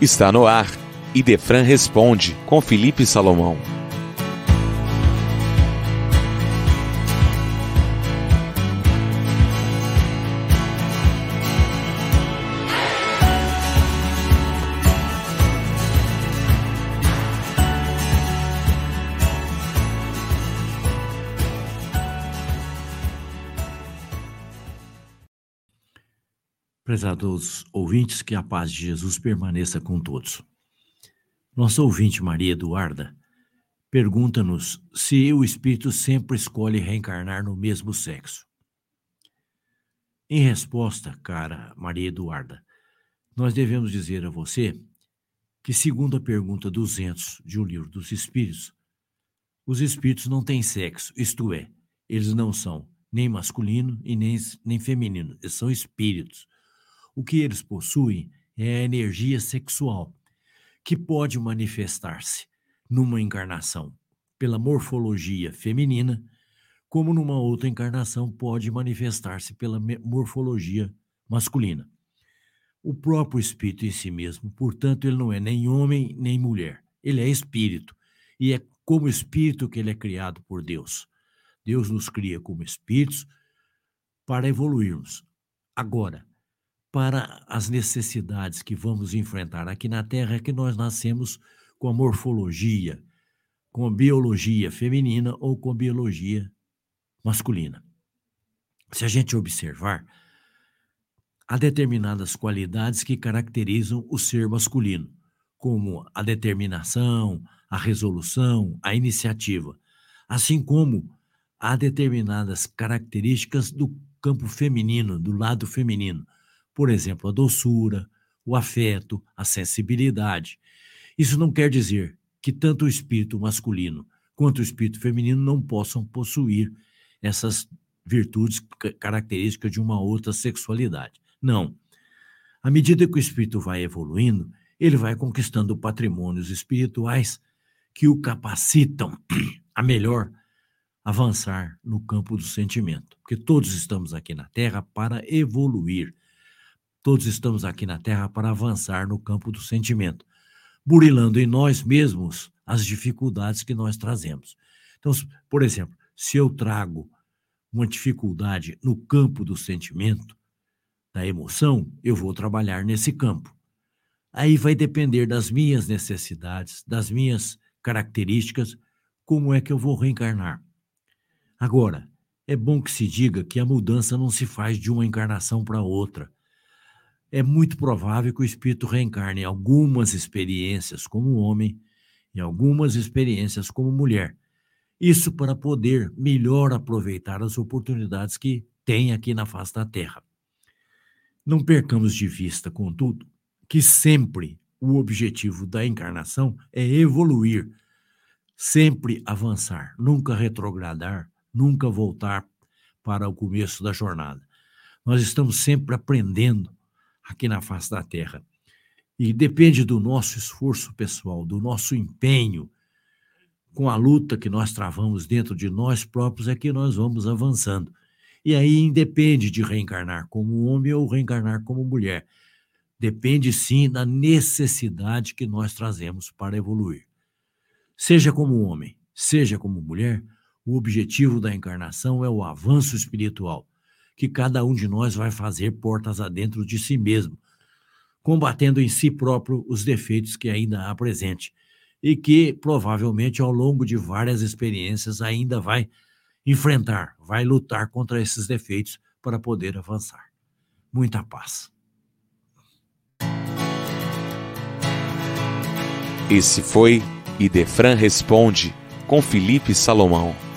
Está no ar. Idefran responde com Felipe Salomão. Prezados ouvintes, que a paz de Jesus permaneça com todos. Nossa ouvinte Maria Eduarda pergunta-nos se o espírito sempre escolhe reencarnar no mesmo sexo. Em resposta, cara Maria Eduarda, nós devemos dizer a você que, segundo a pergunta 200 de O Livro dos Espíritos, os espíritos não têm sexo, isto é, eles não são nem masculino e nem, nem feminino, eles são espíritos o que eles possuem é a energia sexual, que pode manifestar-se numa encarnação pela morfologia feminina, como numa outra encarnação pode manifestar-se pela morfologia masculina. O próprio espírito em si mesmo, portanto, ele não é nem homem nem mulher, ele é espírito, e é como espírito que ele é criado por Deus. Deus nos cria como espíritos para evoluirmos. Agora, para as necessidades que vamos enfrentar aqui na Terra é que nós nascemos com a morfologia, com a biologia feminina ou com a biologia masculina. Se a gente observar, há determinadas qualidades que caracterizam o ser masculino, como a determinação, a resolução, a iniciativa, assim como há determinadas características do campo feminino, do lado feminino, por exemplo, a doçura, o afeto, a sensibilidade. Isso não quer dizer que tanto o espírito masculino quanto o espírito feminino não possam possuir essas virtudes características de uma outra sexualidade. Não. À medida que o espírito vai evoluindo, ele vai conquistando patrimônios espirituais que o capacitam a melhor avançar no campo do sentimento. Porque todos estamos aqui na Terra para evoluir. Todos estamos aqui na Terra para avançar no campo do sentimento, burilando em nós mesmos as dificuldades que nós trazemos. Então, por exemplo, se eu trago uma dificuldade no campo do sentimento, da emoção, eu vou trabalhar nesse campo. Aí vai depender das minhas necessidades, das minhas características, como é que eu vou reencarnar. Agora, é bom que se diga que a mudança não se faz de uma encarnação para outra é muito provável que o espírito reencarne em algumas experiências como homem e algumas experiências como mulher. Isso para poder melhor aproveitar as oportunidades que tem aqui na face da Terra. Não percamos de vista, contudo, que sempre o objetivo da encarnação é evoluir, sempre avançar, nunca retrogradar, nunca voltar para o começo da jornada. Nós estamos sempre aprendendo aqui na face da terra. E depende do nosso esforço pessoal, do nosso empenho, com a luta que nós travamos dentro de nós próprios, é que nós vamos avançando. E aí independe de reencarnar como homem ou reencarnar como mulher. Depende sim da necessidade que nós trazemos para evoluir. Seja como homem, seja como mulher, o objetivo da encarnação é o avanço espiritual que cada um de nós vai fazer portas adentro de si mesmo, combatendo em si próprio os defeitos que ainda há presente e que provavelmente ao longo de várias experiências ainda vai enfrentar, vai lutar contra esses defeitos para poder avançar. Muita paz. Esse foi Idefran Responde com Felipe Salomão.